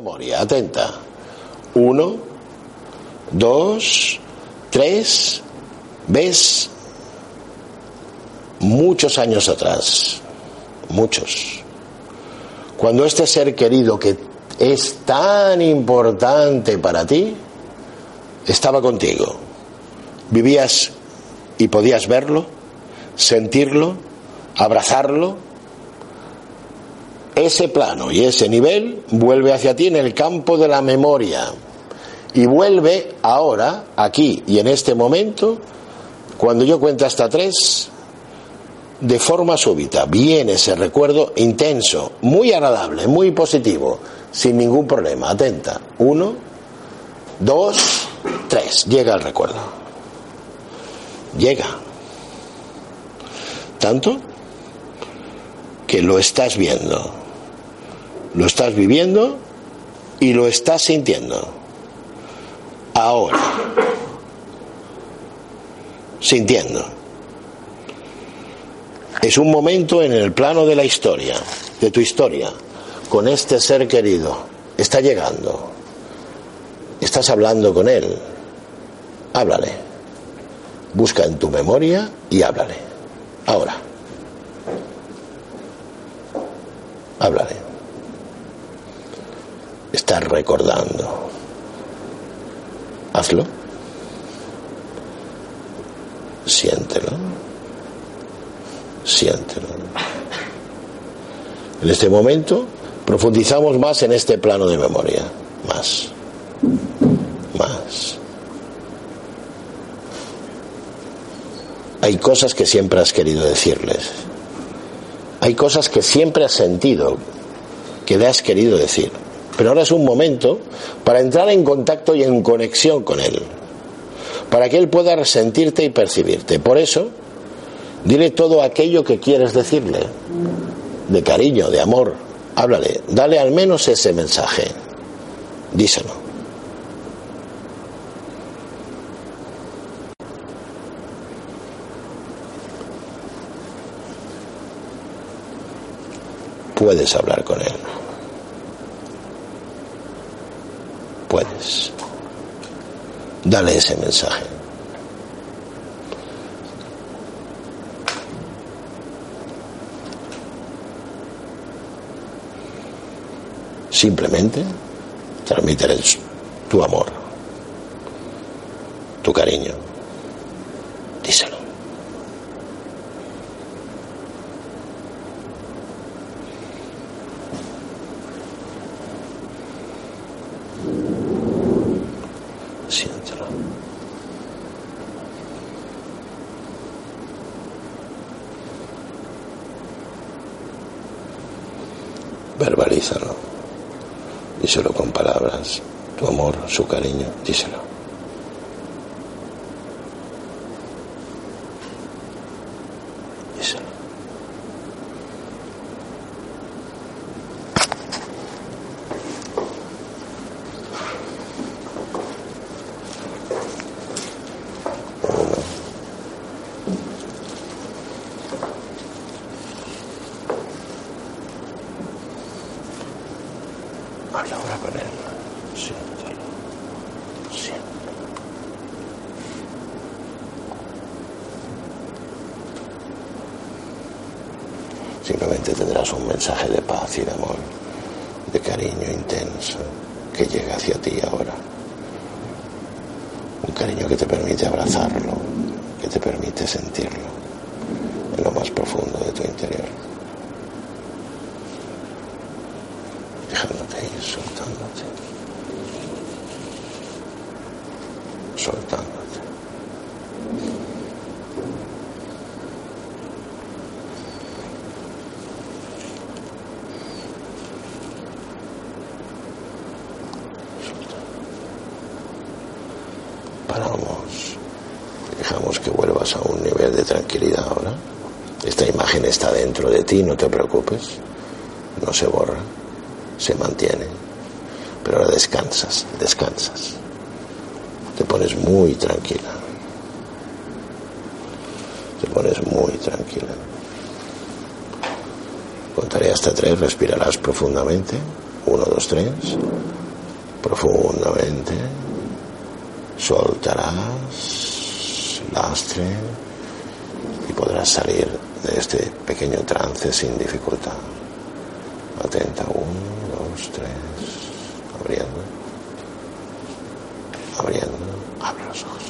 Memoria, atenta. Uno, dos, tres, ves muchos años atrás, muchos, cuando este ser querido que es tan importante para ti, estaba contigo, vivías y podías verlo, sentirlo, abrazarlo, ese plano y ese nivel vuelve hacia ti en el campo de la memoria y vuelve ahora, aquí y en este momento, cuando yo cuento hasta tres, de forma súbita. Viene ese recuerdo intenso, muy agradable, muy positivo, sin ningún problema. Atenta. Uno, dos, tres. Llega el recuerdo. Llega. Tanto que lo estás viendo, lo estás viviendo y lo estás sintiendo. Ahora. Sintiendo. Es un momento en el plano de la historia, de tu historia, con este ser querido. Está llegando. Estás hablando con él. Háblale. Busca en tu memoria y háblale. Ahora. Háblale. Estás recordando. Hazlo. Siéntelo. Siéntelo. En este momento profundizamos más en este plano de memoria. Más. Más. Hay cosas que siempre has querido decirles. Hay cosas que siempre has sentido, que le has querido decir. Pero ahora es un momento para entrar en contacto y en conexión con Él. Para que Él pueda resentirte y percibirte. Por eso, dile todo aquello que quieres decirle. De cariño, de amor. Háblale. Dale al menos ese mensaje. Díselo. Puedes hablar con Él. Puedes. Dale ese mensaje. Simplemente transmitir tu amor, tu cariño. Díselo. Siéntelo. Verbalízalo. Díselo con palabras. Tu amor, su cariño. Díselo. Habla ahora con él. Siéntalo. Siéntalo. Simplemente tendrás un mensaje de paz y de amor, de cariño intenso que llega hacia ti ahora. Un cariño que te permite abrazarlo, que te permite sentirlo en lo más profundo de tu interior. Ir, soltándote. Soltándote. Paramos. Dejamos que vuelvas a un nivel de tranquilidad ahora. Esta imagen está dentro de ti, no te preocupes. No se borra se mantiene. Pero ahora descansas, descansas. Te pones muy tranquila. Te pones muy tranquila. Contaré hasta tres, respirarás profundamente. Uno, dos, tres. Profundamente. Soltarás lastre y podrás salir de este pequeño trance sin dificultad. Atenta, uno, tres. Abriendo. Abre los ojos.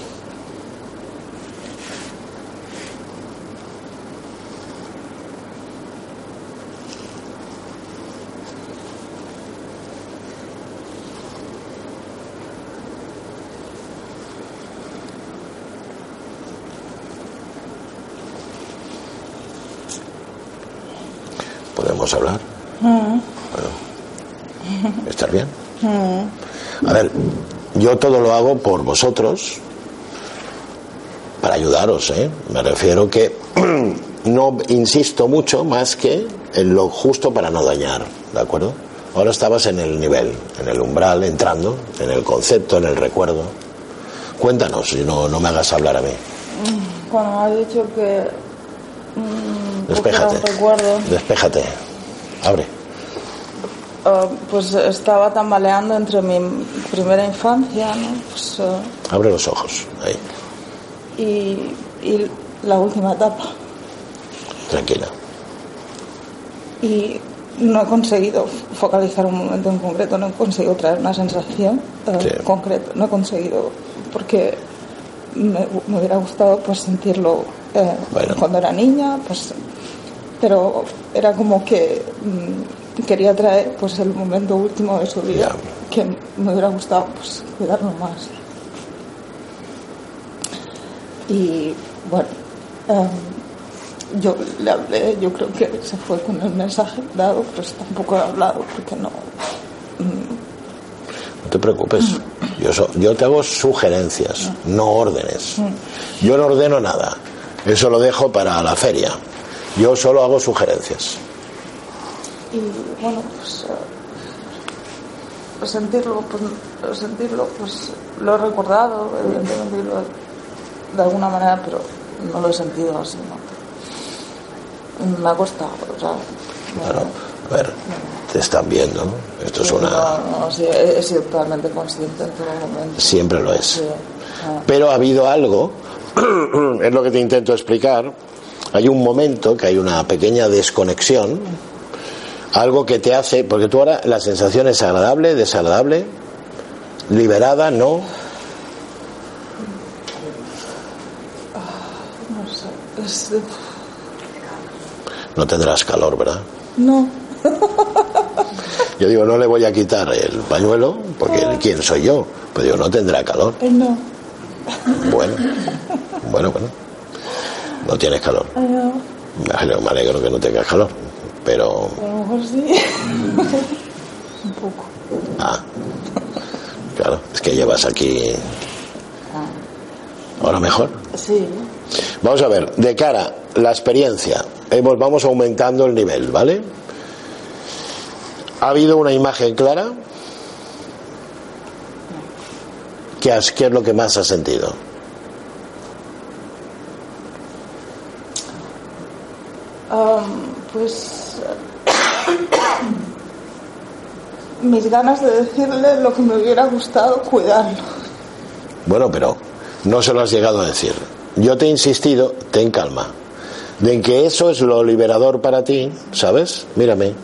¿Podemos hablar? Bueno, ¿estás bien? A ver, yo todo lo hago por vosotros, para ayudaros, ¿eh? Me refiero que no insisto mucho más que en lo justo para no dañar, ¿de acuerdo? Ahora estabas en el nivel, en el umbral, entrando, en el concepto, en el recuerdo. Cuéntanos, y no, no me hagas hablar a mí. Cuando has dicho que. mm, Despéjate. recuerdo, Despéjate. Abre. Eh, pues estaba tambaleando entre mi primera infancia, ¿no? Pues, eh, Abre los ojos. Ahí. y, y la última etapa. Tranquila. Y no he conseguido focalizar un momento en concreto, no he conseguido traer una sensación Sí. concreta, no he conseguido, porque me, me hubiera gustado pues sentirlo eh, Bueno. cuando era niña, pues, pero era como que mm, quería traer pues el momento último de su vida, que me hubiera gustado pues cuidarlo más. Y bueno, em, yo le hablé, yo creo que se fue con el mensaje dado, pues tampoco he hablado porque no. No te preocupes. Yo, so- yo te hago sugerencias, no órdenes. Yo no ordeno nada. Eso lo dejo para la feria. Yo solo hago sugerencias. Y bueno, pues. eh, sentirlo, pues sentirlo, pues lo he recordado, evidentemente, lo de alguna manera, pero no lo he sentido así, ¿no? Me ha costado, o sea. Claro. A ver, te están viendo. Esto es una... No, no, sí, he, sido totalmente consciente en todo momento. Siempre lo es. Sí, ah. Pero ha habido algo, es lo que te intento explicar, hay un momento que hay una pequeña desconexión, algo que te hace, porque tú ahora la sensación es agradable, desagradable, liberada, no, No sé, es. no tendrás calor, ¿verdad? No, Yo digo, no le voy a quitar el pañuelo, porque ¿quién soy yo? Pues digo, no tendrá calor. eh, no. Bueno, bueno, bueno. No tienes calor. eh, no. Me alegro, que no tengas calor. Pero, mejor sí. Un poco. ah, claro, es que llevas aquí. Ahora mejor. Sí. Vamos a ver, de cara, la experiencia. Hemos, vamos aumentando el nivel, ¿vale? ¿Ha habido una imagen clara? ¿Qué, has- qué es lo que más has sentido? Am, pues. Mis ganas de decirle lo que me hubiera gustado cuidarlo. Bueno, pero no se lo has llegado a decir. Yo te he insistido, ten calma, de que eso es lo liberador para ti, ¿sabes? Mírame.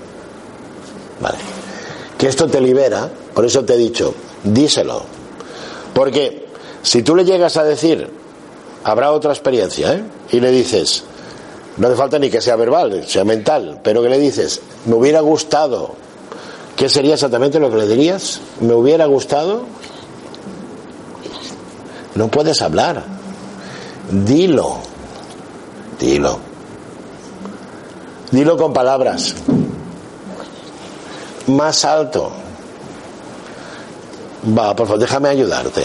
Vale. Que esto te libera, por eso te he dicho, díselo. Porque si tú le llegas a decir, habrá otra experiencia, ¿eh? Y le dices, no hace falta ni que sea verbal, sea mental, pero que le dices, me hubiera gustado, ¿qué sería exactamente lo que le dirías? ¿Me hubiera gustado? No puedes hablar. Dilo. Dilo. Dilo con palabras. Más alto. Va, por favor, déjame ayudarte.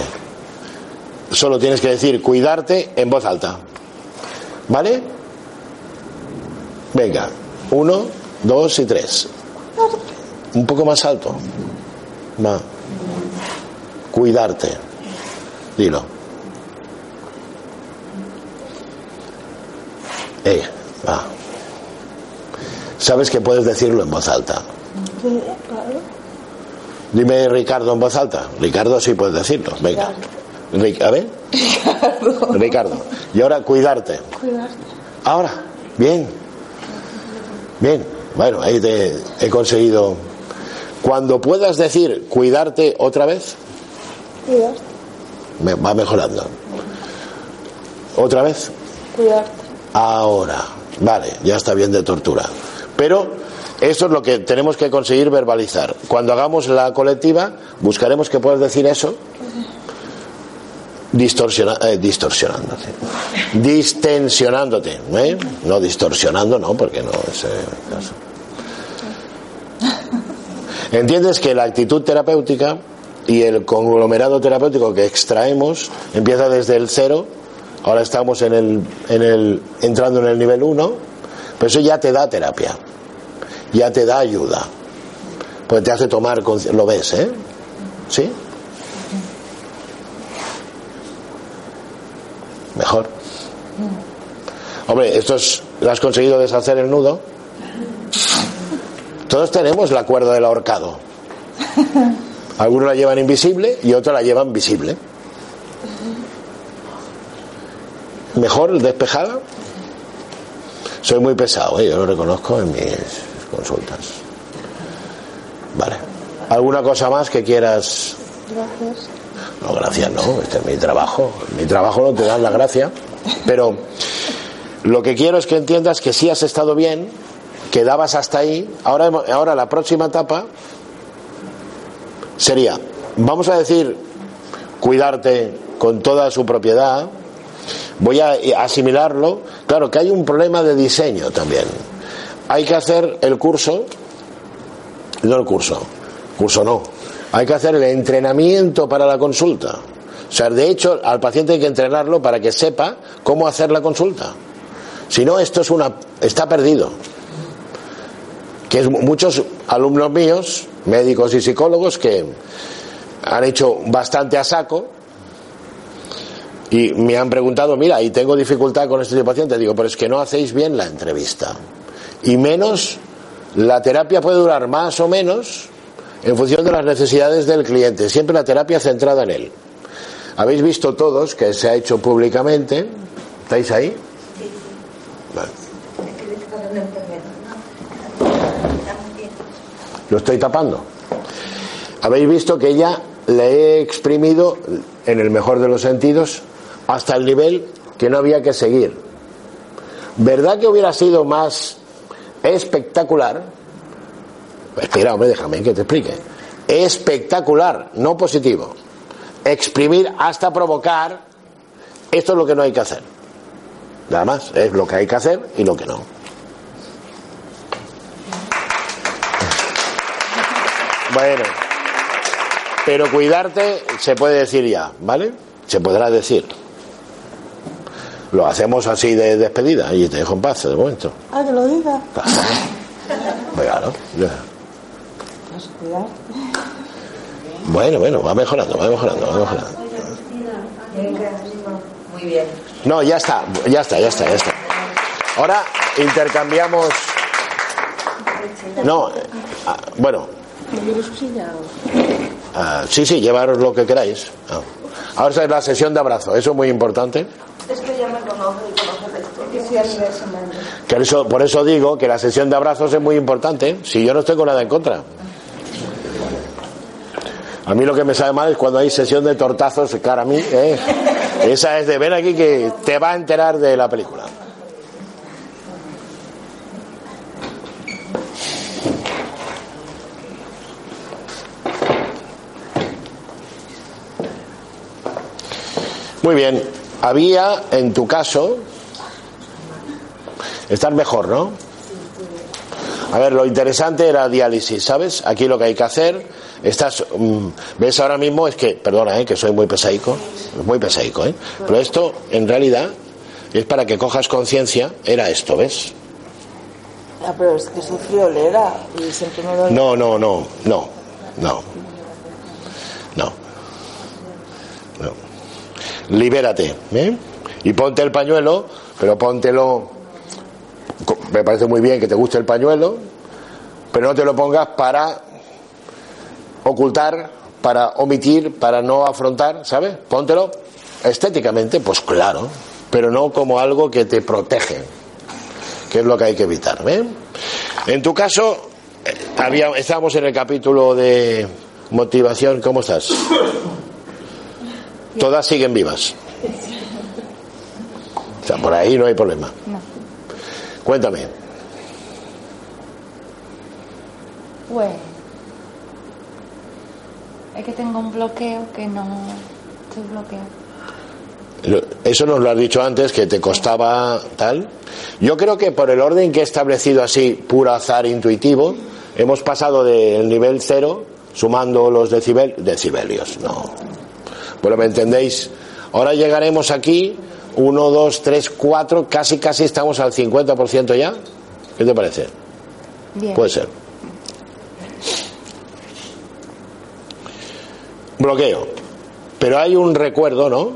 Solo tienes que decir cuidarte en voz alta. ¿Vale? Venga. Uno, dos y tres. Un poco más alto. Cuidarte. Dilo. Eh, va. Sabes que puedes decirlo en voz alta. Dime Ricardo en voz alta. Ricardo sí puedes decirlo. Venga. Ric- a ver. Ricardo. Ricardo. Y ahora cuidarte. Cuidarte. Ahora. Bien. Bien. Bueno, ahí te he conseguido. Cuando puedas decir cuidarte otra vez, Cuidarte. me- va mejorando. Otra vez. Cuidarte. Ahora. Vale, ya está bien de tortura. Pero esto es lo que tenemos que conseguir verbalizar. Cuando hagamos la colectiva, buscaremos que puedas decir eso distorsiona, eh, distorsionándote. Distensionándote. ¿eh? No distorsionando, no, porque no es el caso. ¿Entiendes que la actitud terapéutica y el conglomerado terapéutico que extraemos empieza desde el cero? Ahora estamos en el, en el, entrando en el nivel 1, pero eso ya te da terapia, ya te da ayuda, pues te hace tomar, lo ves, ¿eh? ¿Sí? Mejor. Hombre, esto es, ¿lo has conseguido deshacer el nudo? Todos tenemos la cuerda del ahorcado. Algunos la llevan invisible y otros la llevan visible. Mejor despejada. Soy muy pesado, ¿eh? yo lo reconozco en mis consultas. Vale. ¿Alguna cosa más que quieras? Gracias. No, gracias, no. Este es mi trabajo. Mi trabajo no te dan la gracia. Pero lo que quiero es que entiendas que sí has estado bien, que dabas hasta ahí. Ahora, ahora la próxima etapa sería, vamos a decir, cuidarte con toda su propiedad. Voy a asimilarlo. Claro que hay un problema de diseño también. Hay que hacer el curso, no el curso, curso no. Hay que hacer el entrenamiento para la consulta. O sea, de hecho, al paciente hay que entrenarlo para que sepa cómo hacer la consulta. Si no, esto es una, está perdido. Que es muchos alumnos míos, médicos y psicólogos, que han hecho bastante a saco y me han preguntado, mira, y tengo dificultad con este tipo de paciente. Digo, pero es que no hacéis bien la entrevista. Y menos, la terapia puede durar más o menos en función de las necesidades del cliente. Siempre la terapia centrada en él. Habéis visto todos que se ha hecho públicamente. ¿Estáis ahí? Vale. Lo estoy tapando. Habéis visto que ella le he exprimido, en el mejor de los sentidos, hasta el nivel que no había que seguir. ¿Verdad que hubiera sido más espectacular? Espera, hombre, déjame que te explique. Espectacular, no positivo. Exprimir hasta provocar. Esto es lo que no hay que hacer. Nada más, es lo que hay que hacer y lo que no. Bueno, pero cuidarte se puede decir ya, ¿vale? Se podrá decir. Lo hacemos así de despedida y te dejo en paz de momento. Ah, que lo diga. Claro. Cuidarte. Bueno, bueno, va mejorando, va mejorando, va mejorando. Muy bien. No, ya está, ya está, ya está, ya está. Ahora intercambiamos. No, eh, ah, bueno, ¿Me ah, sí, sí, llevaros lo que queráis. Ah. Ahora es la sesión de abrazo, eso es muy importante. Es que ya me conoce y conoce la historia. Que eso, por eso digo que la sesión de abrazos es muy importante. Si yo no estoy con nada en contra. A mí lo que me sabe mal es cuando hay sesión de tortazos cara a mí. ¿eh? Esa es de ven aquí que te va a enterar de la película. Muy bien. Había, en tu caso, estar mejor, ¿no? A ver, lo interesante era diálisis, ¿sabes? Aquí lo que hay que hacer, estás, mm, ves ahora mismo, es que, perdona, ¿eh? que soy muy pesaico, muy pesaico, ¿eh? Pero esto, en realidad, es para que cojas conciencia, era esto, ¿ves? Ah, pero es que soy friolera y siempre me doy. No, no, no, no, no, no, no. Libérate, ¿eh? Y ponte el pañuelo, pero póntelo. Me parece muy bien que te guste el pañuelo, pero no te lo pongas para ocultar, para omitir, para no afrontar, ¿sabes? Póntelo estéticamente, pues claro, pero no como algo que te protege, que es lo que hay que evitar. ¿eh? En tu caso, eh, había, estábamos en el capítulo de motivación, ¿cómo estás? Todas siguen vivas. O sea, por ahí no hay problema. Cuéntame. Pues es que tengo un bloqueo que no estoy bloqueado. Eso nos lo has dicho antes, que te costaba tal. Yo creo que por el orden que he establecido así, puro azar intuitivo, hemos pasado del nivel cero, sumando los decibel, decibelios. No. Bueno, ¿me entendéis? Ahora llegaremos aquí, uno, dos, tres, cuatro, casi, casi estamos al 50% ya. ¿Qué te parece? Bien. Puede ser. Bloqueo. Pero hay un recuerdo, ¿no?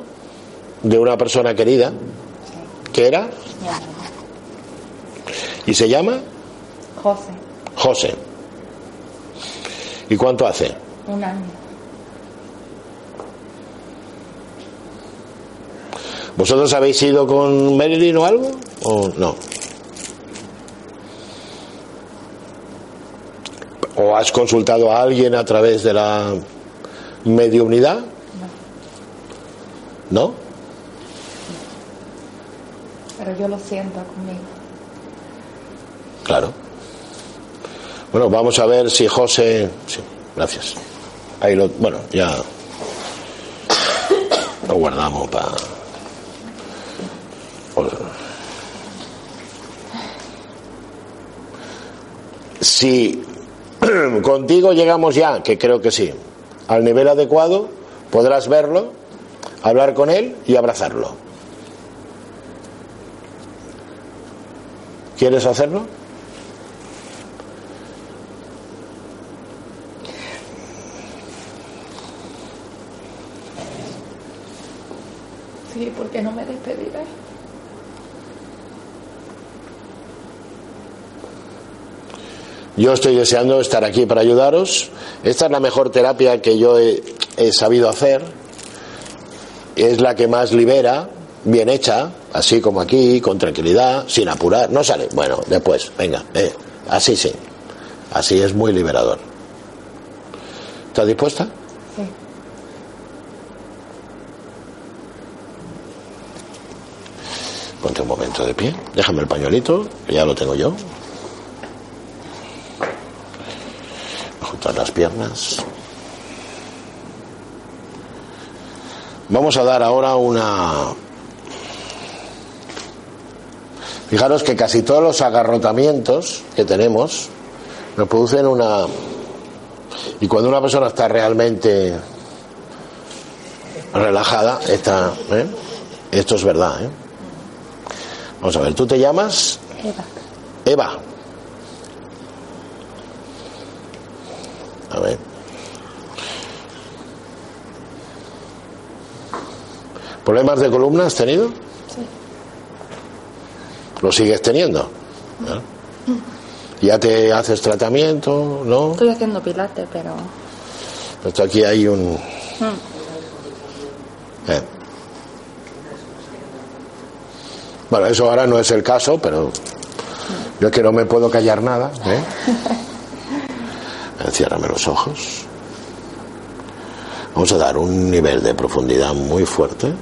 De una persona querida. que era? ¿Y se llama? José, José. ¿Y cuánto hace? un año. ¿Vosotros habéis ido con Marilyn o algo? ¿O no? ¿O has consultado a alguien a través de la mediunidad? ¿No? Pero yo lo siento conmigo. Claro. Bueno, vamos a ver si José. Sí, gracias. Ahí lo. Bueno, ya. Lo guardamos para. Si contigo llegamos ya, que creo que sí, al nivel adecuado, podrás verlo, hablar con él y abrazarlo. ¿Quieres hacerlo? Sí, porque no me despediré. Yo estoy deseando estar aquí para ayudaros. Esta es la mejor terapia que yo he, he sabido hacer. Es la que más libera, bien hecha, así como aquí, con tranquilidad, sin apurar. No sale. Bueno, después, venga, eh, así sí. Así es muy liberador. ¿Estás dispuesta? Sí. Ponte un momento de pie. Déjame el pañuelito, que ya lo tengo yo. Juntar las piernas. Vamos a dar ahora una... Fijaros que casi todos los agarrotamientos que tenemos nos producen una... Y cuando una persona está realmente relajada, está... ¿eh? Esto es verdad, ¿eh? Vamos a ver, ¿tú te llamas? Eva. Eva. A ver. ¿Problemas de columna has tenido? Sí. ¿Lo sigues teniendo? ¿Ya te haces tratamiento? ¿No? Estoy haciendo pilates, pero. Esto aquí hay un... Mm. eh. Bueno, eso ahora no es el caso, pero yo es que no me puedo callar nada. ¿eh? Enciérrame los ojos. Vamos a dar un nivel de profundidad muy fuerte,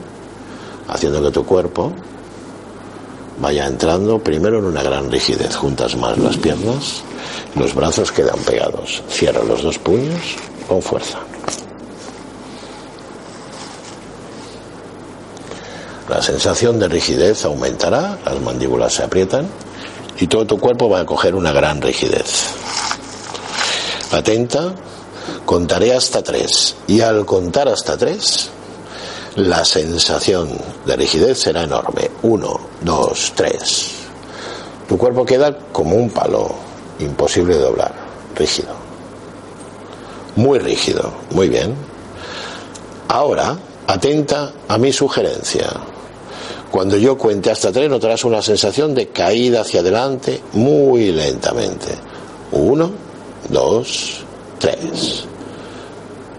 haciendo que tu cuerpo vaya entrando primero en una gran rigidez. Juntas más las piernas, los brazos quedan pegados. Cierra los dos puños con fuerza. La sensación de rigidez aumentará, las mandíbulas se aprietan y todo tu cuerpo va a coger una gran rigidez. Atenta, contaré hasta tres y al contar hasta tres, la sensación de rigidez será enorme. Uno, dos, tres. Tu cuerpo queda como un palo, imposible de doblar, rígido. Muy rígido, muy bien. Ahora, atenta a mi sugerencia. Cuando yo cuente hasta tres notarás una sensación de caída hacia adelante muy lentamente. Uno, dos, tres.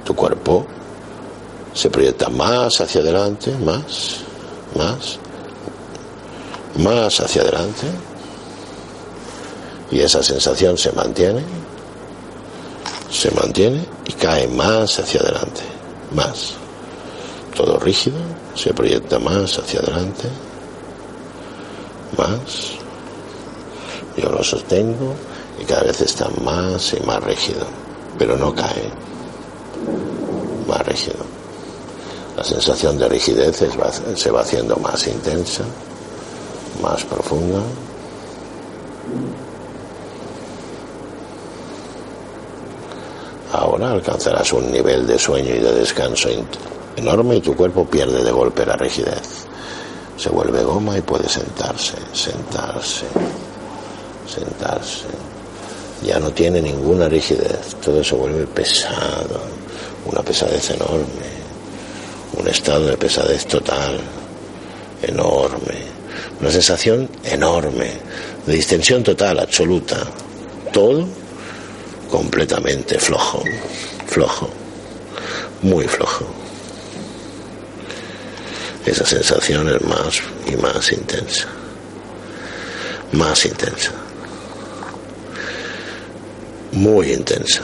tu cuerpo se proyecta más hacia adelante, más, más, más hacia adelante. Y esa sensación se mantiene, se mantiene y cae más hacia adelante, más. Todo rígido, se proyecta más hacia adelante, más. Yo lo sostengo cada vez está más y más rígido, pero no cae, más rígido. La sensación de rigidez se va haciendo más intensa, más profunda. Ahora alcanzarás un nivel de sueño y de descanso enorme y tu cuerpo pierde de golpe la rigidez. Se vuelve goma y puede sentarse, sentarse, sentarse. Ya no tiene ninguna rigidez, todo se vuelve pesado, una pesadez enorme. Un estado de pesadez total, enorme, una sensación enorme, de distensión total, absoluta, todo completamente flojo, flojo, muy flojo. Esa sensación es más y más intensa, más intensa, muy intensa.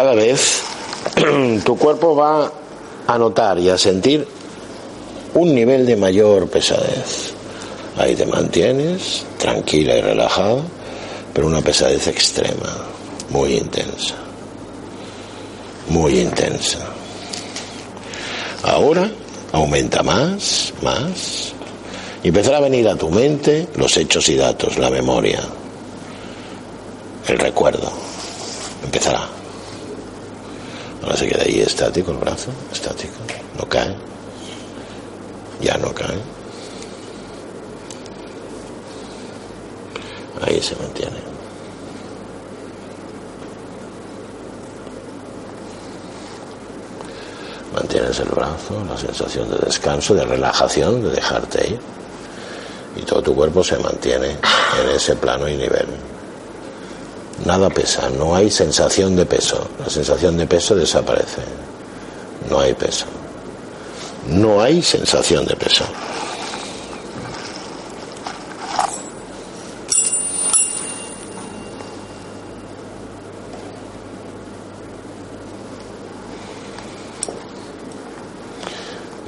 cada vez tu cuerpo va a notar y a sentir un nivel de mayor pesadez. Ahí te mantienes tranquila y relajada, pero una pesadez extrema, muy intensa, muy intensa. Ahora aumenta más, más, y empezará a venir a tu mente los hechos y datos, la memoria, el recuerdo. Empezará. Ahora se queda ahí estático el brazo, estático, no cae, ya no cae. Ahí se mantiene. Mantienes el brazo, la sensación de descanso, de relajación, de dejarte ir. Y todo tu cuerpo se mantiene en ese plano y nivel nada pesa, no hay sensación de peso, la sensación de peso desaparece, no hay peso, no hay sensación de peso.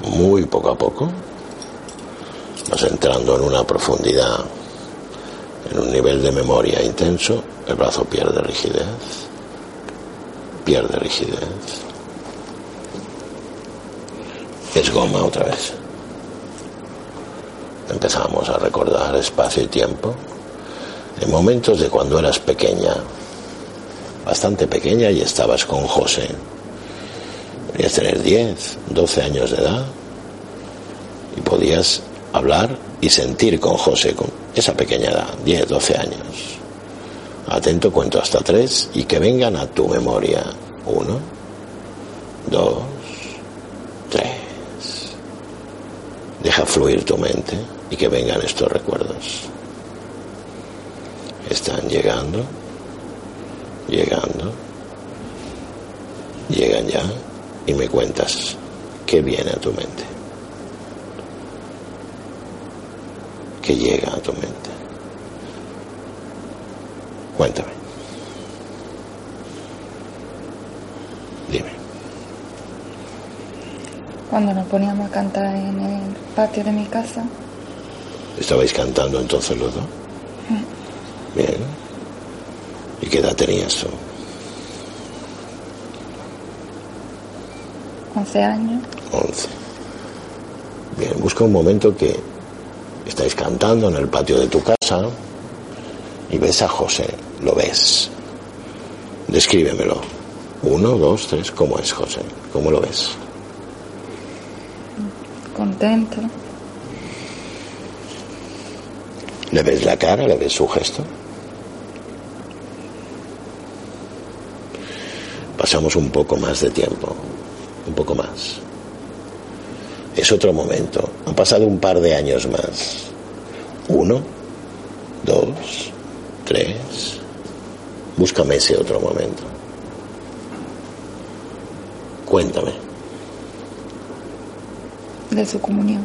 Muy poco a poco vas entrando en una profundidad, en un nivel de memoria intenso el brazo pierde rigidez, pierde rigidez es goma otra vez. Empezamos a recordar espacio y tiempo en momentos de cuando eras pequeña, bastante pequeña y estabas con José. Podías tener 10, 12 años de edad y podías hablar y sentir con José con esa pequeña edad, 10, 12 años. Atento, cuento hasta tres y que vengan a tu memoria. 1, 2, Deja fluir tu mente y que vengan estos recuerdos. Están llegando, llegando, llegan ya y me cuentas qué viene a tu mente. ¿Qué llega a tu mente? Cuéntame. Dime. Cuando nos poníamos a cantar en el patio de mi casa. ¿Estabais cantando entonces los dos? Bien. ¿Y qué edad tenías tú? 11 años. 11. Bien, busca un momento que estáis cantando en el patio de tu casa y ves a José, lo ves. Descríbemelo. Uno, dos, tres, ¿cómo es José? ¿Cómo lo ves? Contento. ¿Le ves la cara? ¿Le ves su gesto? Pasamos un poco más de tiempo, un poco más. Es otro momento. Han pasado un par de años más. Uno, dos, tres. Búscame ese otro momento. Cuéntame. De su comunión.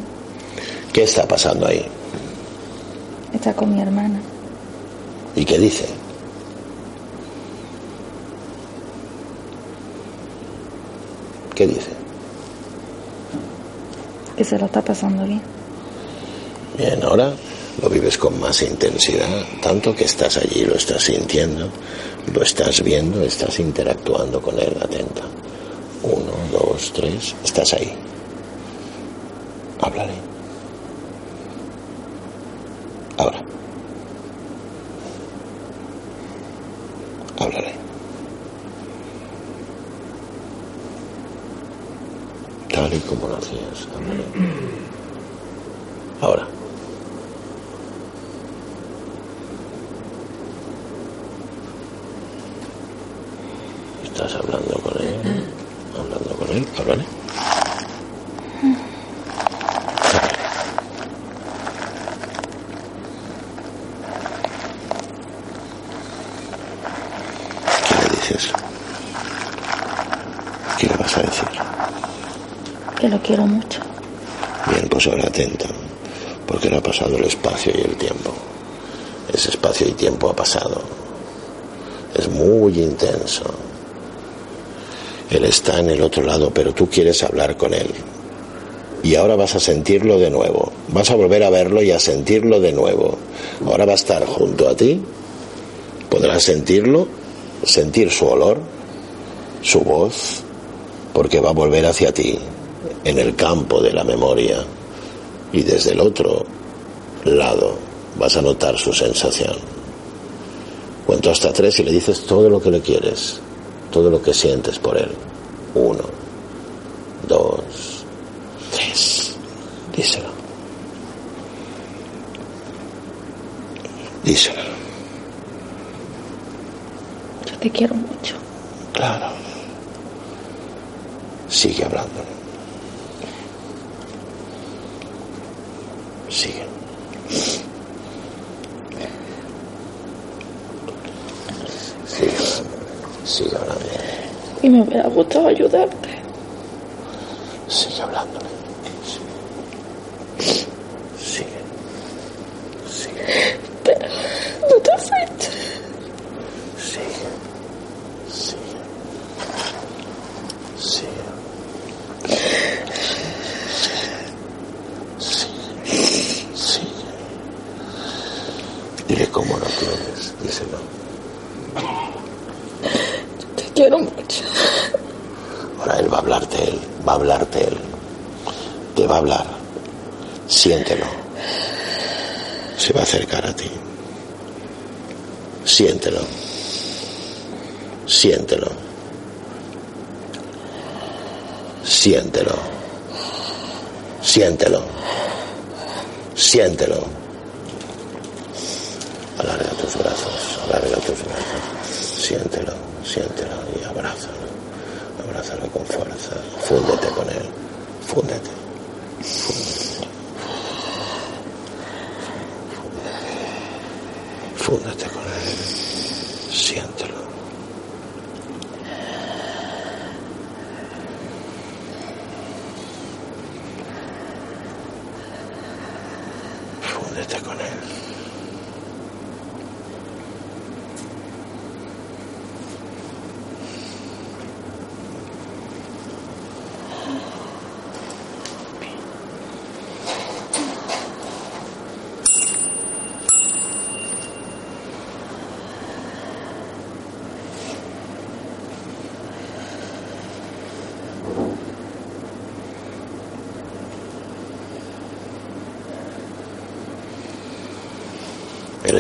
¿Qué está pasando ahí? Está con mi hermana. ¿Y qué dice? ¿Qué dice? Que se lo está pasando bien. Bien, ahora lo vives con más intensidad, tanto que estás allí, lo estás sintiendo, lo estás viendo, estás interactuando con él, atenta. Uno, dos, tres, estás ahí. Háblale. Ahora. Háblale. Tal y como lo hacías, háblale. Ahora. Estás hablando con él, hablando con él, háblale. ¿Qué le dices? ¿Qué le vas a decir? Que lo quiero mucho. Bien, pues ahora atenta, porque no ha pasado el espacio y el tiempo. Ese espacio y tiempo ha pasado. Es muy intenso. Él está en el otro lado, pero tú quieres hablar con él. Y ahora vas a sentirlo de nuevo. Vas a volver a verlo y a sentirlo de nuevo. Ahora va a estar junto a ti. Podrás sentirlo, sentir su olor, su voz, porque va a volver hacia ti en el campo de la memoria. Y desde el otro lado vas a notar su sensación. Cuento hasta tres y le dices todo lo que le quieres, todo lo que sientes por él. Uno, dos, tres. Díselo. Díselo. Yo te quiero mucho. Claro. Sigue hablando. Sigue. Sigue. Sigue hablando. Y me hubiera gustado ayudarte.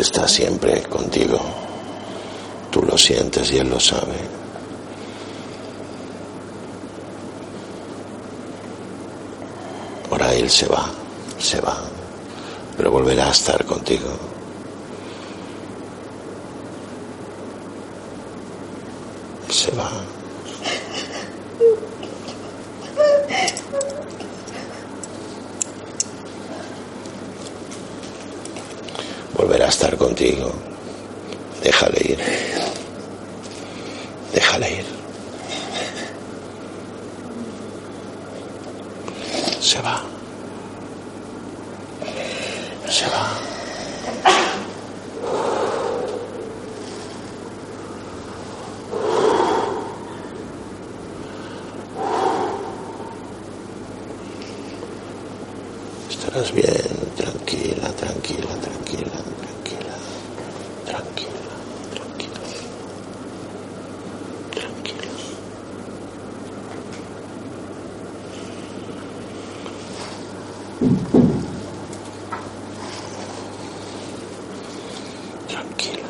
Está siempre contigo. Tú lo sientes y Él lo sabe. Ahora Él se va, se va, pero volverá a estar contigo. Se va. Volverá a estar contigo. Déjale ir. Déjale ir. Se va. Se va. Estarás bien, tranquila, tranquila, tranquila, tranquila, tranquila, tranquila, tranquila. Tranquila.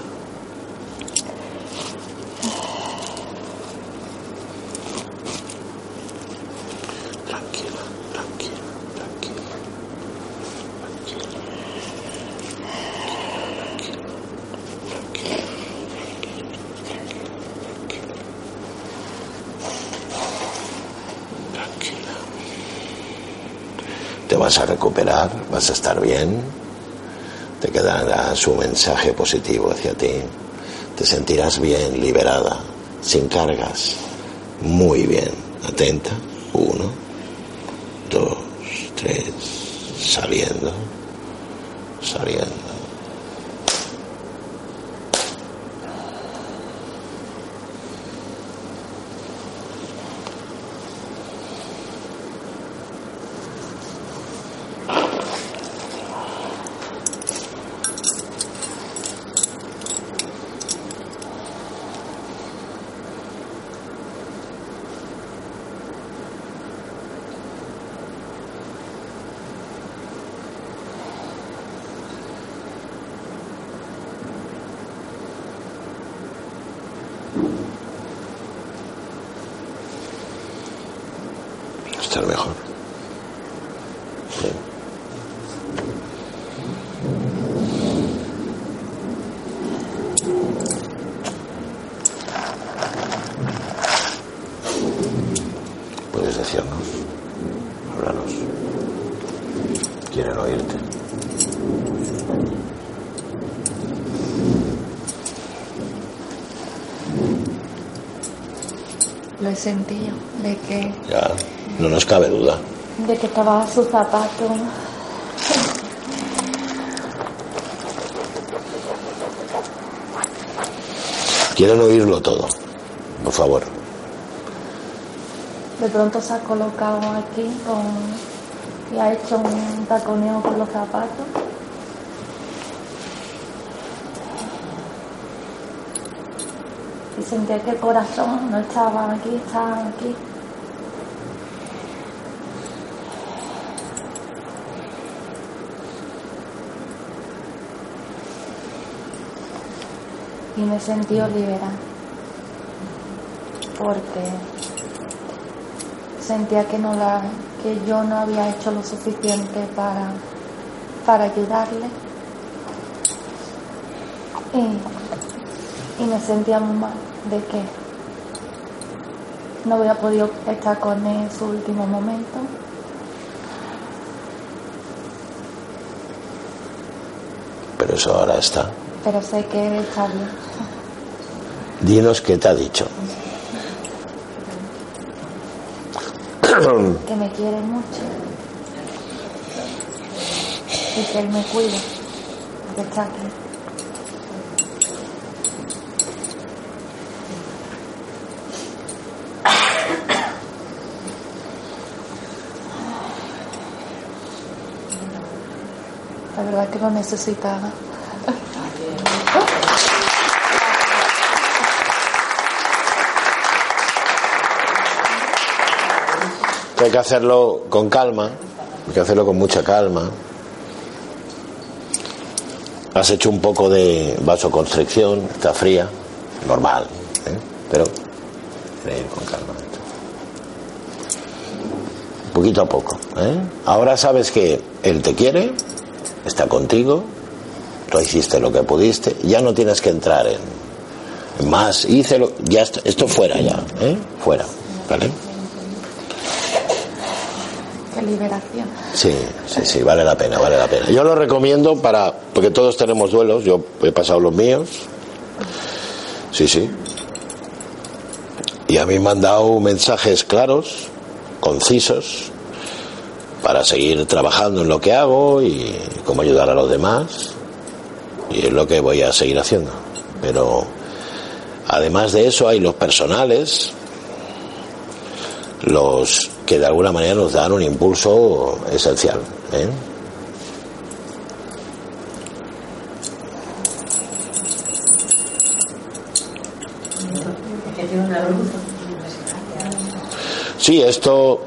Tranquila, tranquila, tranquila. Tranquila. Te vas a recuperar, vas a estar bien. Te quedará su mensaje positivo hacia ti. Te sentirás bien, liberada, sin cargas. Muy bien. Atenta. Uno, dos, tres. Saliendo. Saliendo. Estar mejor. Sí. Puedes decirnos, háblanos. Quieren oírte. Lo he sentido, de que, Ya, no nos cabe duda. de que estaba su zapato. Quieren oírlo todo. Por favor. De pronto se ha colocado aquí con, y ha hecho un taconeo con los zapatos. Sentía que el corazón no estaba aquí, estaba aquí. Y me sentí liberada. Porque sentía que no la que yo no había hecho lo suficiente para para ayudarle y, me sentía muy mal de que no había podido estar con él en su último momento. Pero eso ahora está. pero sé que él está bien. Dinos qué te ha dicho. que me quiere mucho. Y que él me cuida que está aquí La verdad que lo necesitaba. Hay que hacerlo con calma, hay que hacerlo con mucha calma. Has hecho un poco de vasoconstricción, está fría, normal, ¿eh? pero ir con calma. Poquito a poco. ¿eh? Ahora sabes que él te quiere, está contigo, tú hiciste lo que pudiste, ya no tienes que entrar en, Más, hice lo, ya está- esto fuera ya, ¿eh? Fuera, ¿vale? Qué liberación. Sí, sí, sí, vale la pena, vale la pena. Yo lo recomiendo para, porque todos tenemos duelos, yo he pasado los míos. Sí, sí. Y a mí me han dado mensajes claros, concisos, para seguir trabajando en lo que hago y cómo ayudar a los demás. Y es lo que voy a seguir haciendo. Pero además de eso hay los personales, los que de alguna manera nos dan un impulso esencial. ¿eh? Sí, esto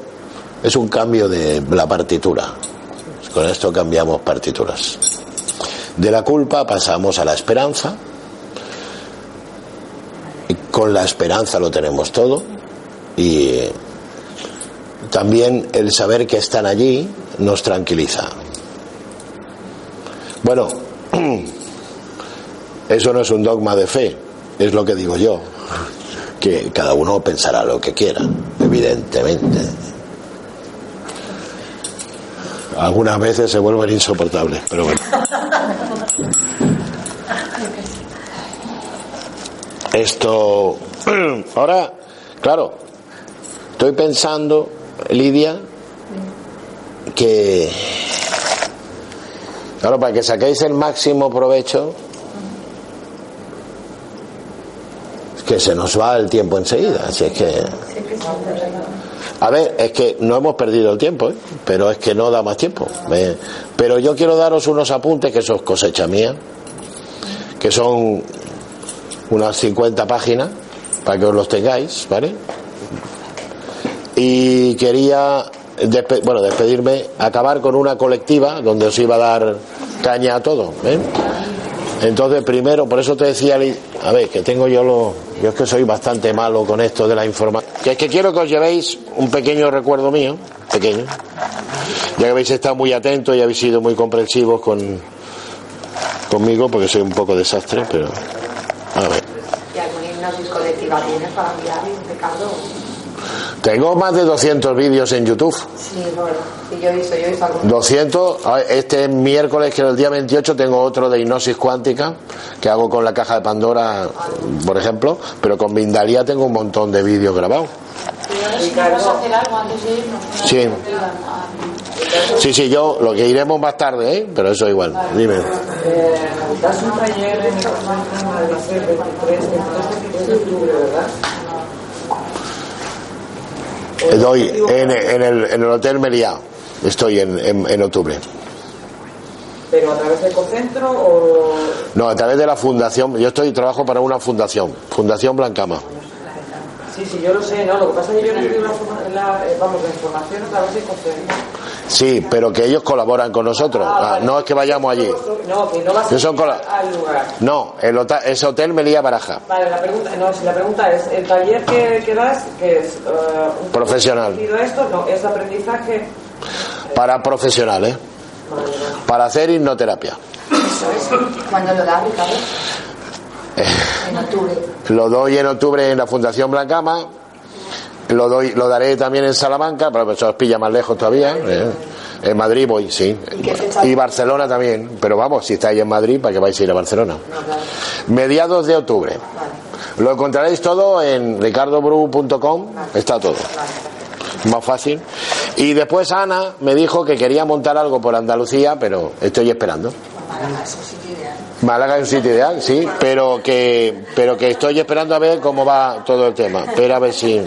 es un cambio de la partitura. Con esto cambiamos partituras. De la culpa pasamos a la esperanza. Y con la esperanza lo tenemos todo. Y también el saber que están allí nos tranquiliza. Bueno, eso no es un dogma de fe, es lo que digo yo, que cada uno pensará lo que quiera, evidentemente. Algunas veces se vuelven insoportables, pero bueno. Esto, ahora, claro, estoy pensando, Lidia, que, claro, para que saquéis el máximo provecho, es que se nos va el tiempo enseguida, así es que... A ver, es que no hemos perdido el tiempo, ¿eh? pero es que no da más tiempo. Pero yo quiero daros unos apuntes, que es cosecha mía, que son unas 50 páginas, para que os los tengáis, ¿vale? Y quería, bueno, despedirme, acabar con una colectiva donde os iba a dar caña a todo, ¿eh? Entonces, primero, por eso te decía, a ver, que tengo yo lo. Yo es que soy bastante malo con esto de la información. Que es que quiero que os llevéis un pequeño recuerdo mío, pequeño. Ya que habéis estado muy atentos y habéis sido muy comprensivos con, conmigo, porque soy un poco desastre, pero. A ver. ¿Y alguna hipnosis colectiva tienes para enviar, Ricardo? Tengo más de 200 vídeos en YouTube. Sí, bueno, sí, yo he visto, yo he visto algunos. 200, a ver, este miércoles, que es el día 28, tengo otro de hipnosis cuántica que hago con la caja de Pandora, por ejemplo, pero con Mindalia tengo un montón de vídeos grabados. ¿Vamos a hacer algo antes de irnos? Sí. Sí, sí, yo lo que iremos más tarde, ¿eh? pero eso igual. Dime. Das un taller en Madrid el 23, 23 de octubre, ¿verdad? Doy en, en el, en el Hotel Meliá. Estoy en, en, en octubre. ¿Pero a través de Ecocentro o...? No, a través de la fundación. Yo estoy trabajo para una fundación, Fundación Blancama. Sí, sí, yo lo sé, ¿no? Lo que pasa es que yo recibí la, forma- la- eh, vamos, la información a través de Ecocentro. Sí, pero que ellos colaboran con nosotros. Ah, no es que vayamos allí. No, que no vas a lugar. No, el hota- es Hotel Melía Baraja. Vale, la pregunta, no, si la pregunta es, ¿el taller que, que das, que es... eh, un Profesional. esto? No, es aprendizaje... Para profesionales. Para hacer hipnoterapia. ¿Cuándo lo das, Ricardo? En octubre. Lo doy en octubre en la Fundación Blancama. Lo doy, lo daré también en Salamanca, pero eso os pilla más lejos todavía. ¿eh? En Madrid voy, sí. Y Barcelona también. Pero vamos, si estáis en Madrid, ¿para que vais a ir a Barcelona? Mediados de octubre. Lo encontraréis todo en ricardobru.com. Está todo. Más fácil. Y después Ana me dijo que quería montar algo por Andalucía, pero estoy esperando. Málaga es un sitio ideal, sí, pero que, pero que estoy esperando a ver cómo va todo el tema. Pero a ver si.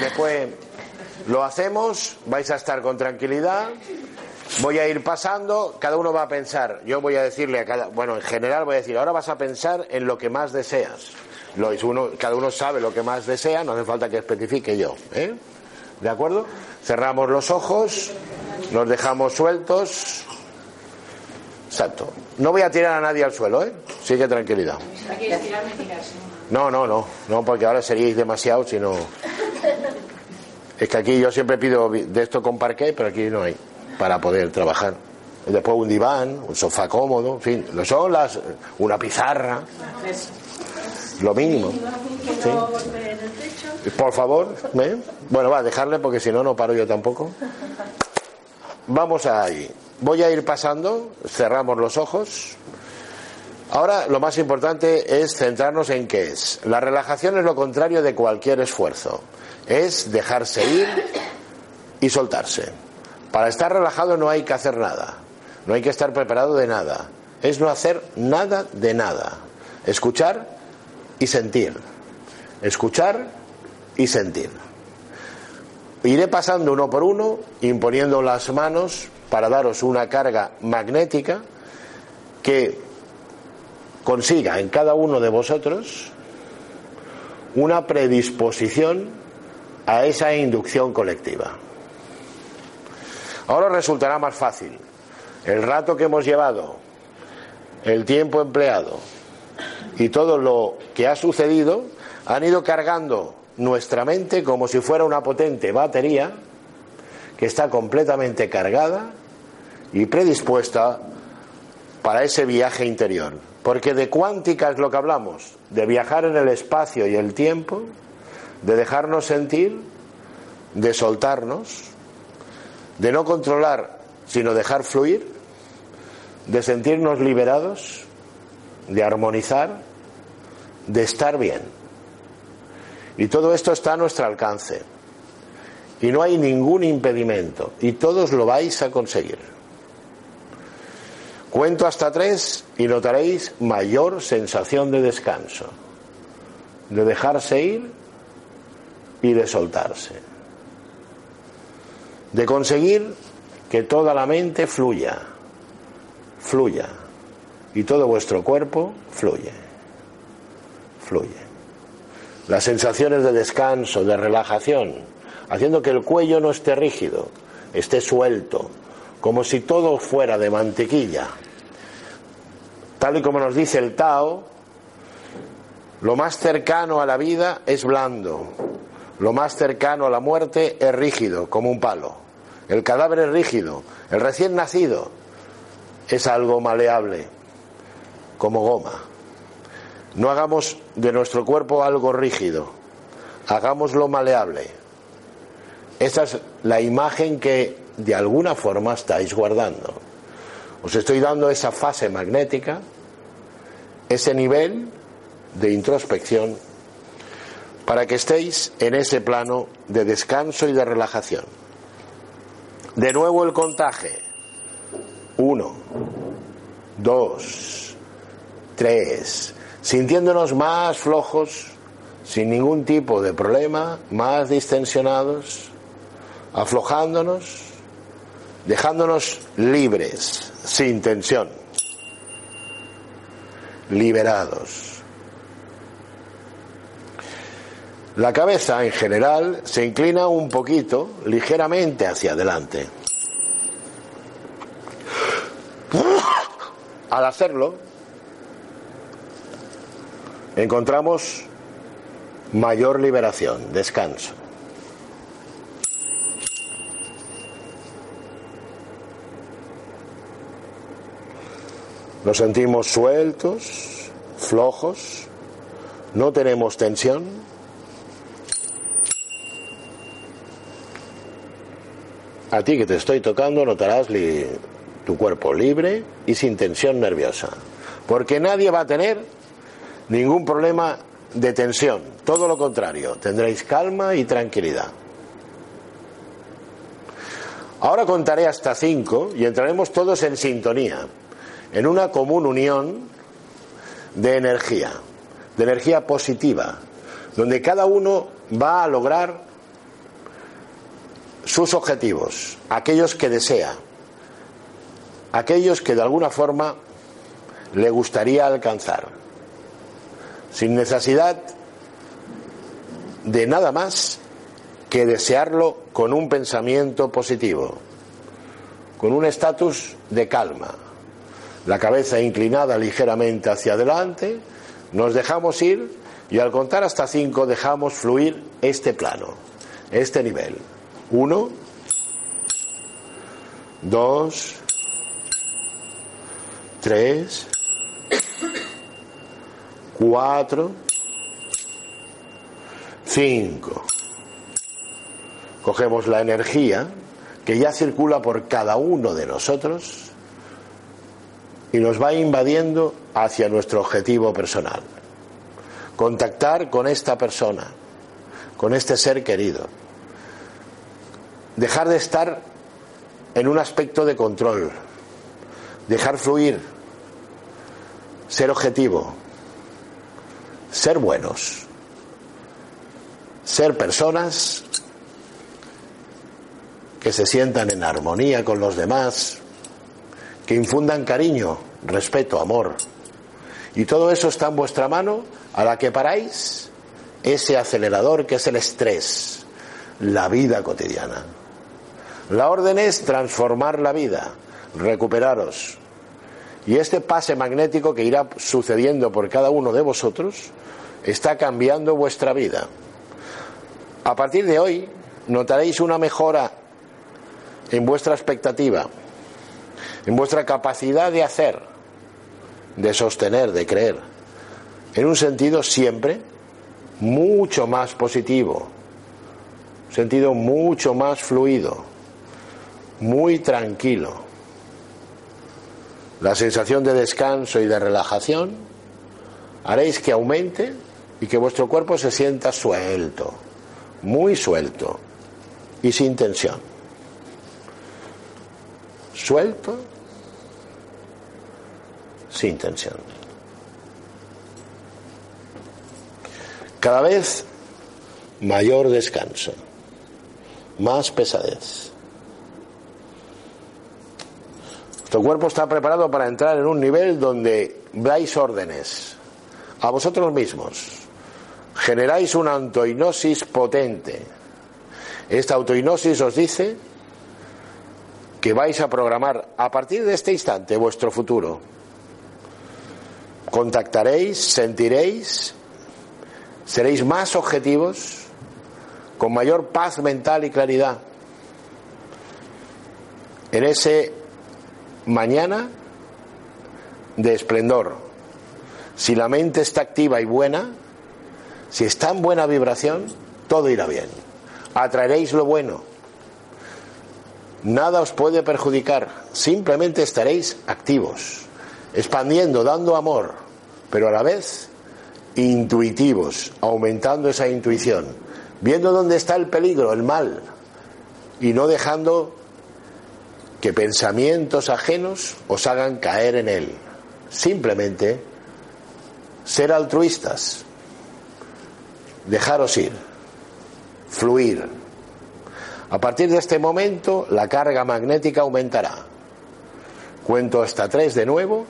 Después lo hacemos, vais a estar con tranquilidad. Voy a ir pasando, cada uno va a pensar. Yo voy a decirle a cada. Bueno, en general voy a decir, ahora vas a pensar en lo que más deseas. Lo uno, cada uno sabe lo que más desea, no hace falta que especifique yo. ¿eh? ¿De acuerdo? Cerramos los ojos, nos dejamos sueltos. Exacto. No voy a tirar a nadie al suelo, ¿eh? Sigue tranquilidad. No, no, no, no, porque ahora seríais demasiado si no. Es que aquí yo siempre pido de esto con parqué, pero aquí no hay para poder trabajar. Después un diván, un sofá cómodo, en fin, lo son las, una pizarra. Lo mínimo. Por favor. Bueno, va a dejarle porque si no, no paro yo tampoco. Vamos ahí. Voy a ir pasando, cerramos los ojos. Ahora lo más importante es centrarnos en qué es. La relajación es lo contrario de cualquier esfuerzo. Es dejarse ir y soltarse. Para estar relajado no hay que hacer nada. No hay que estar preparado de nada. Es no hacer nada de nada. Escuchar y sentir. Escuchar y sentir. Iré pasando uno por uno, imponiendo las manos para daros una carga magnética que consiga en cada uno de vosotros una predisposición a esa inducción colectiva. Ahora resultará más fácil. El rato que hemos llevado, el tiempo empleado y todo lo que ha sucedido han ido cargando nuestra mente como si fuera una potente batería que está completamente cargada y predispuesta para ese viaje interior. Porque de cuántica es lo que hablamos, de viajar en el espacio y el tiempo, de dejarnos sentir, de soltarnos, de no controlar, sino dejar fluir, de sentirnos liberados, de armonizar, de estar bien. Y todo esto está a nuestro alcance. Y no hay ningún impedimento. Y todos lo vais a conseguir. Cuento hasta tres y notaréis mayor sensación de descanso, de dejarse ir y de soltarse, de conseguir que toda la mente fluya, fluya, y todo vuestro cuerpo fluye, fluye. Las sensaciones de descanso, de relajación, haciendo que el cuello no esté rígido, esté suelto, como si todo fuera de mantequilla. Tal y como nos dice el Tao, lo más cercano a la vida es blando, lo más cercano a la muerte es rígido, como un palo. El cadáver es rígido, el recién nacido es algo maleable, como goma. No hagamos de nuestro cuerpo algo rígido, hagámoslo maleable. Esa es la imagen que de alguna forma estáis guardando. Os estoy dando esa fase magnética, ese nivel de introspección, para que estéis en ese plano de descanso y de relajación. De nuevo el contaje. Uno, dos, tres. Sintiéndonos más flojos, sin ningún tipo de problema, más distensionados, aflojándonos, dejándonos libres, sin tensión, liberados. La cabeza en general se inclina un poquito, ligeramente hacia adelante. Al hacerlo, encontramos mayor liberación, descanso. Nos sentimos sueltos, flojos, no tenemos tensión. A ti que te estoy tocando notarás tu cuerpo libre y sin tensión nerviosa. Porque nadie va a tener ningún problema de tensión. Todo lo contrario, tendréis calma y tranquilidad. Ahora contaré hasta cinco y entraremos todos en sintonía, en una común unión de energía, de energía positiva, donde cada uno va a lograr sus objetivos, aquellos que desea, aquellos que de alguna forma le gustaría alcanzar, sin necesidad de nada más que desearlo con un pensamiento positivo, con un estatus de calma, la cabeza inclinada ligeramente hacia adelante, nos dejamos ir y al contar hasta cinco dejamos fluir este plano, este nivel. Uno, dos, tres, cuatro, Cinco. Cogemos la energía que ya circula por cada uno de nosotros y nos va invadiendo hacia nuestro objetivo personal. Contactar con esta persona, con este ser querido. Dejar de estar en un aspecto de control. Dejar fluir. Ser objetivo. Ser buenos. Ser personas que se sientan en armonía con los demás, que infundan cariño, respeto, amor. Y todo eso está en vuestra mano a la que paráis ese acelerador que es el estrés, la vida cotidiana. La orden es transformar la vida, recuperaros. Y este pase magnético que irá sucediendo por cada uno de vosotros está cambiando vuestra vida. A partir de hoy notaréis una mejora en vuestra expectativa, en vuestra capacidad de hacer, de sostener, de creer, en un sentido siempre mucho más positivo, sentido mucho más fluido, muy tranquilo. La sensación de descanso y de relajación haréis que aumente y que vuestro cuerpo se sienta suelto, muy suelto y sin tensión. Suelto, sin tensión. Cada vez mayor descanso, más pesadez. Vuestro cuerpo está preparado para entrar en un nivel donde dais órdenes a vosotros mismos. Generáis una autohipnosis potente. Esta autohipnosis os dice que vais a programar a partir de este instante vuestro futuro. Contactaréis, sentiréis, seréis más objetivos, con mayor paz mental y claridad. En ese mañana de esplendor. Si la mente está activa y buena, si está en buena vibración, todo irá bien. Atraeréis lo bueno. Nada os puede perjudicar, simplemente estaréis activos, expandiendo, dando amor, pero a la vez intuitivos, aumentando esa intuición, viendo dónde está el peligro, el mal, y no dejando que pensamientos ajenos os hagan caer en él. Simplemente ser altruistas, dejaros ir, fluir. A partir de este momento la carga magnética aumentará. Cuento hasta tres de nuevo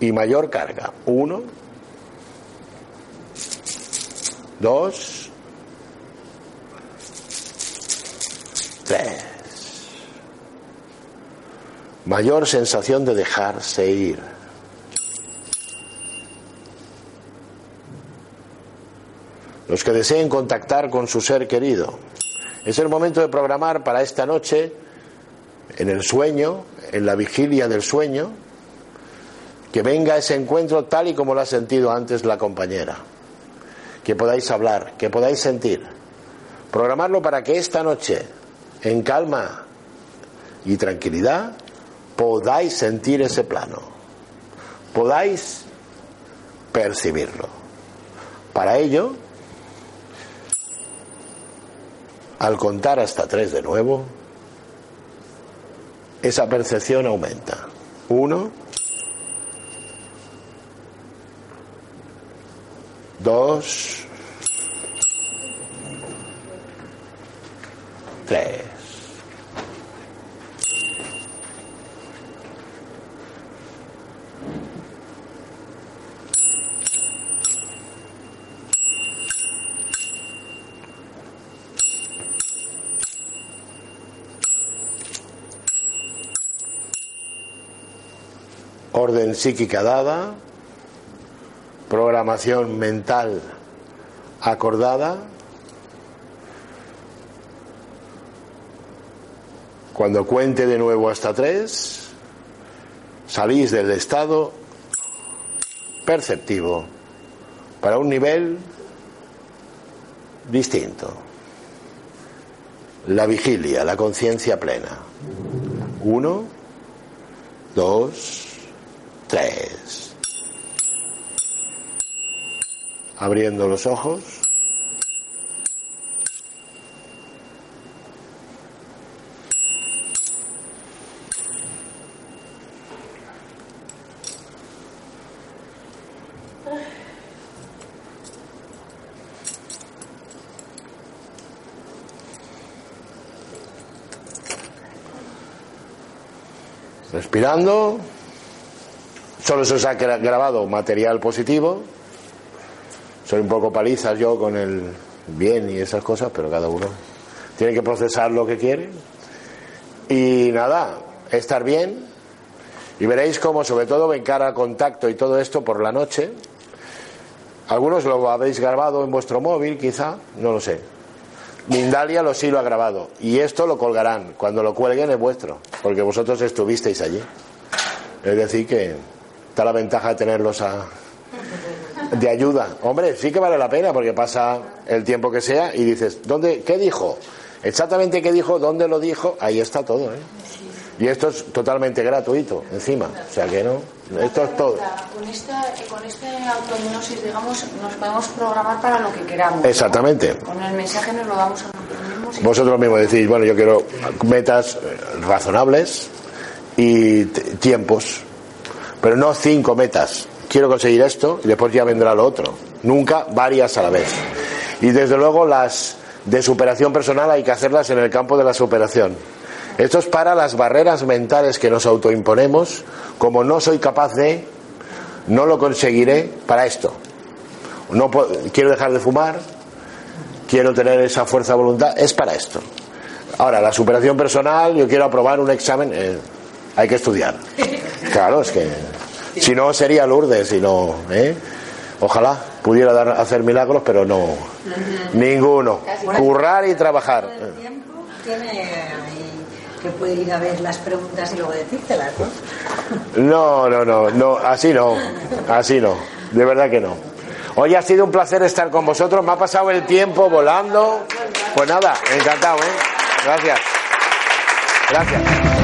y mayor carga. Uno, dos, tres. Mayor sensación de dejarse ir. Los que deseen contactar con su ser querido. Es el momento de programar para esta noche, en el sueño, en la vigilia del sueño, que venga ese encuentro tal y como lo ha sentido antes la compañera. Que podáis hablar, que podáis sentir. Programarlo para que esta noche, en calma y tranquilidad, podáis sentir ese plano, podáis percibirlo. Para ello, al contar hasta tres de nuevo, esa percepción aumenta. Uno, dos, tres. Orden psíquica dada, programación mental acordada. Cuando cuente de nuevo hasta tres, salís del estado perceptivo para un nivel distinto. La vigilia, la conciencia plena. Uno, dos, tres. Abriendo los ojos. Respirando. Solo se os ha gra- grabado material positivo. Soy un poco palizas yo con el bien y esas cosas, pero cada uno tiene que procesar lo que quiere. Y nada, estar bien. Y veréis cómo, sobre todo, en cara al contacto y todo esto por la noche. Algunos lo habéis grabado en vuestro móvil, quizá, no lo sé. Mindalia lo sí lo ha grabado. Y esto lo colgarán. Cuando lo cuelguen es vuestro. Porque vosotros estuvisteis allí. Es decir, que está la ventaja de tenerlos a, de ayuda. Hombre, sí que vale la pena porque pasa el tiempo que sea y dices, ¿dónde, ¿qué dijo? Exactamente qué dijo, dónde lo dijo, ahí está todo. ¿eh? Y esto es totalmente gratuito, encima. O sea que no, esto es todo. Con esta, con este autohipnosis, digamos, nos podemos programar para lo que queramos. Exactamente. Con el mensaje nos lo damos a nosotros mismos. Vosotros mismos decís, bueno, yo quiero metas eh, razonables y tiempos, pero no cinco metas. Quiero conseguir esto y después ya vendrá lo otro. Nunca varias a la vez. Y desde luego las de superación personal hay que hacerlas en el campo de la superación. Esto es para las barreras mentales que nos autoimponemos, como no soy capaz de, no lo conseguiré para esto. No puedo- quiero dejar de fumar, quiero tener esa fuerza de voluntad, es para esto. Ahora, la superación personal, yo quiero aprobar un examen, eh, hay que estudiar. Claro, es que si no sería Lourdes, si no, ¿eh? Ojalá pudiera dar, hacer milagros, pero no, ninguno. Currar y trabajar. El tiempo tiene ahí que puede ir a ver las preguntas y luego decírtelas, ¿no? No, no, no, no, así no, así no, de verdad que no. Hoy ha sido un placer estar con vosotros, me ha pasado el tiempo volando. Pues nada, encantado, ¿eh? Gracias. Gracias.